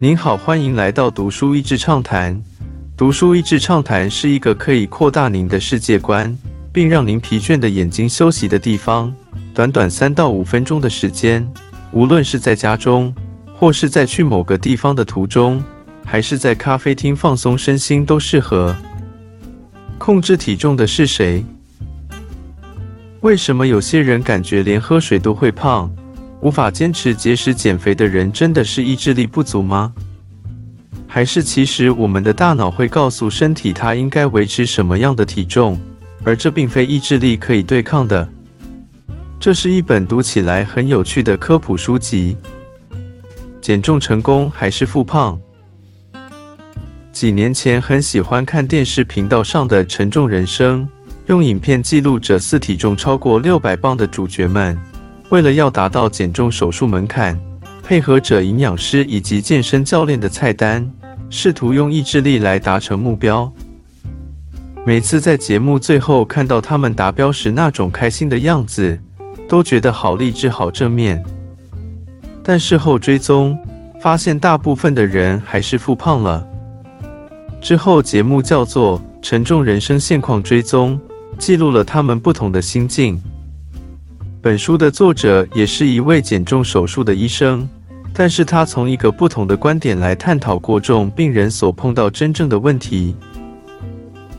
您好，欢迎来到读书益智畅谈。读书益智畅谈是一个可以扩大您的世界观，并让您疲倦的眼睛休息的地方。短短三到五分钟的时间，无论是在家中，或是在去某个地方的途中，还是在咖啡厅放松身心，都适合。控制体重的是谁？为什么有些人感觉连喝水都会胖？无法坚持节食减肥的人，真的是意志力不足吗？还是其实我们的大脑会告诉身体，它应该维持什么样的体重，而这并非意志力可以对抗的？这是一本读起来很有趣的科普书籍。减重成功还是复胖？几年前很喜欢看电视频道上的《沉重人生》，用影片记录着四体重超过六百磅的主角们。为了要达到减重手术门槛，配合着营养师以及健身教练的菜单，试图用意志力来达成目标。每次在节目最后看到他们达标时那种开心的样子，都觉得好励志、好正面。但事后追踪发现，大部分的人还是复胖了。之后节目叫做《沉重人生现况追踪》，记录了他们不同的心境。本书的作者也是一位减重手术的医生，但是他从一个不同的观点来探讨过重病人所碰到真正的问题。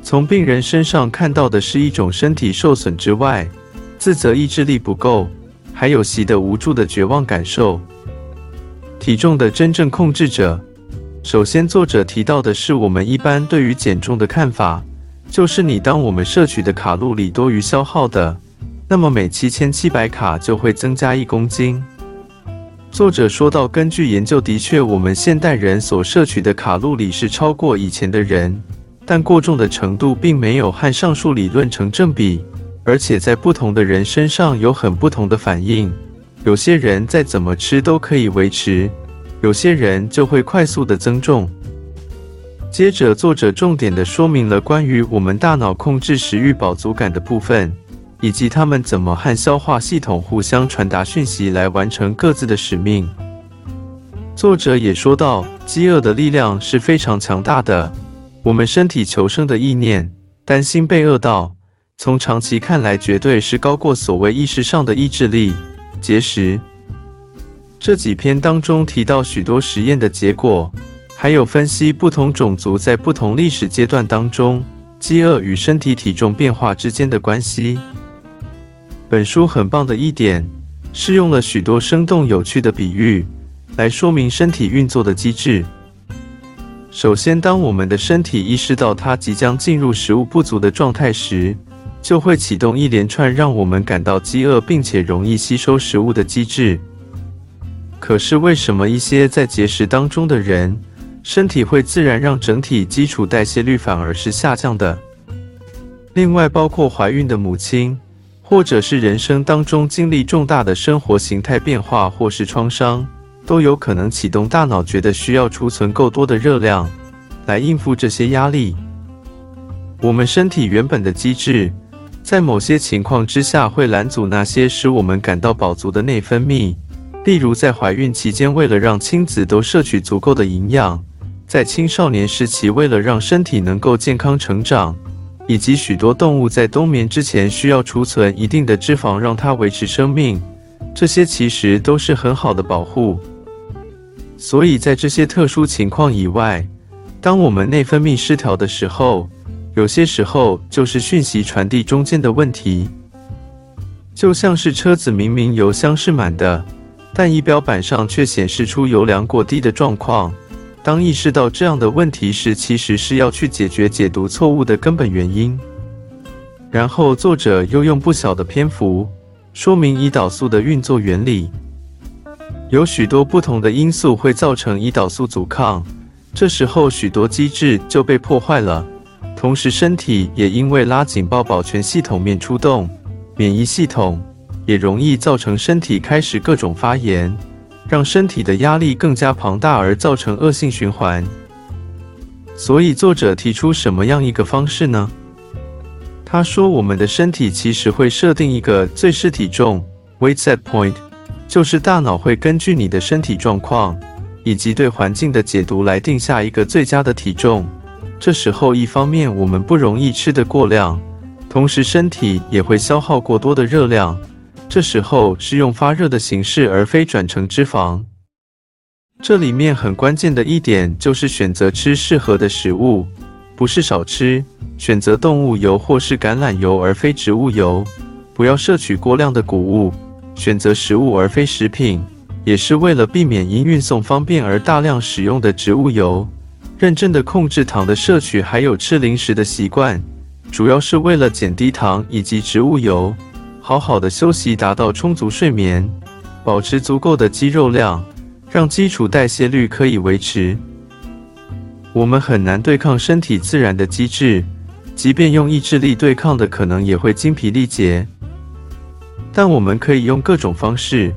从病人身上看到的是一种身体受损之外，自责、意志力不够，还有习得无助的绝望感受。体重的真正控制者，首先作者提到的是我们一般对于减重的看法，就是你当我们摄取的卡路里多于消耗的。那么每七千七百卡就会增加一公斤。作者说到，根据研究，的确，我们现代人所摄取的卡路里是超过以前的人，但过重的程度并没有和上述理论成正比，而且在不同的人身上有很不同的反应。有些人再怎么吃都可以维持，有些人就会快速的增重。接着，作者重点的说明了关于我们大脑控制食欲饱足感的部分。以及他们怎么和消化系统互相传达讯息来完成各自的使命。作者也说到，饥饿的力量是非常强大的。我们身体求生的意念，担心被饿到，从长期看来绝对是高过所谓意识上的意志力。节食这几篇当中提到许多实验的结果，还有分析不同种族在不同历史阶段当中饥饿与身体体重变化之间的关系。本书很棒的一点是用了许多生动有趣的比喻来说明身体运作的机制。首先，当我们的身体意识到它即将进入食物不足的状态时，就会启动一连串让我们感到饥饿并且容易吸收食物的机制。可是，为什么一些在节食当中的人，身体会自然让整体基础代谢率反而是下降的？另外，包括怀孕的母亲。或者是人生当中经历重大的生活形态变化，或是创伤，都有可能启动大脑，觉得需要储存够多的热量来应付这些压力。我们身体原本的机制，在某些情况之下会拦阻那些使我们感到饱足的内分泌，例如在怀孕期间，为了让亲子都摄取足够的营养；在青少年时期，为了让身体能够健康成长。以及许多动物在冬眠之前需要储存一定的脂肪，让它维持生命。这些其实都是很好的保护。所以在这些特殊情况以外，当我们内分泌失调的时候，有些时候就是讯息传递中间的问题。就像是车子明明油箱是满的，但仪表板上却显示出油量过低的状况。当意识到这样的问题时，其实是要去解决解读错误的根本原因。然后作者又用不小的篇幅说明胰岛素的运作原理。有许多不同的因素会造成胰岛素阻抗，这时候许多机制就被破坏了。同时，身体也因为拉警报，保全系统面出动，免疫系统也容易造成身体开始各种发炎。让身体的压力更加庞大，而造成恶性循环。所以，作者提出什么样一个方式呢？他说，我们的身体其实会设定一个最适体重 （weight set point），就是大脑会根据你的身体状况，以及对环境的解读来定下一个最佳的体重。这时候，一方面我们不容易吃得过量，同时身体也会消耗过多的热量。这时候是用发热的形式，而非转成脂肪。这里面很关键的一点就是选择吃适合的食物，不是少吃，选择动物油或是橄榄油而非植物油，不要摄取过量的谷物，选择食物而非食品，也是为了避免因运送方便而大量使用的植物油。认真的控制糖的摄取，还有吃零食的习惯，主要是为了减低糖以及植物油。好好的休息，达到充足睡眠，保持足够的肌肉量。让基础代谢率可以维持。我们很难对抗身体自然的机制，即便用意志力对抗的，可能也会精疲力竭。但我们可以用各种方式，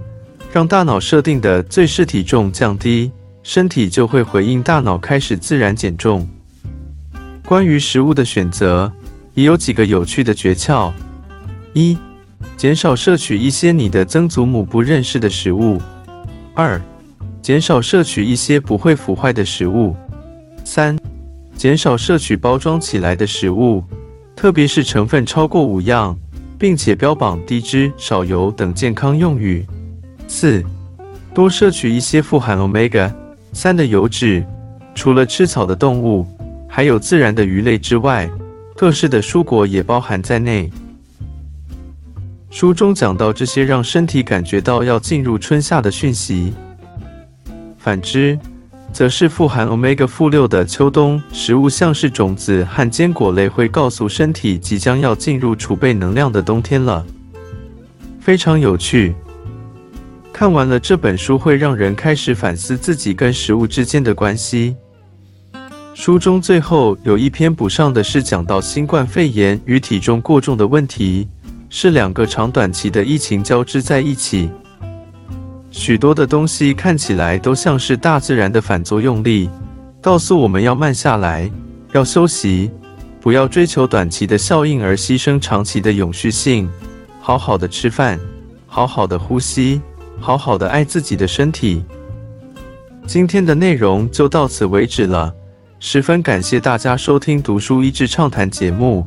让大脑设定的最适体重降低，身体就会回应大脑，开始自然减重。关于食物的选择，也有几个有趣的诀窍：一、减少摄取一些你的曾祖母不认识的食物；二、减少摄取一些不会腐坏的食物。三、减少摄取包装起来的食物，特别是成分超过五样，并且标榜低脂、少油等健康用语。四、多摄取一些富含 omega 三的油脂，除了吃草的动物，还有自然的鱼类之外，各式的蔬果也包含在内。书中讲到这些让身体感觉到要进入春夏的讯息。反之，则是富含 omega 负六的秋冬食物，像是种子和坚果类，会告诉身体即将要进入储备能量的冬天了。非常有趣。看完了这本书，会让人开始反思自己跟食物之间的关系。书中最后有一篇补上的是讲到新冠肺炎与体重过重的问题，是两个长短期的疫情交织在一起。许多的东西看起来都像是大自然的反作用力，告诉我们要慢下来，要休息，不要追求短期的效应而牺牲长期的永续性。好好的吃饭，好好的呼吸，好好的爱自己的身体。今天的内容就到此为止了，十分感谢大家收听《读书益智畅谈》节目。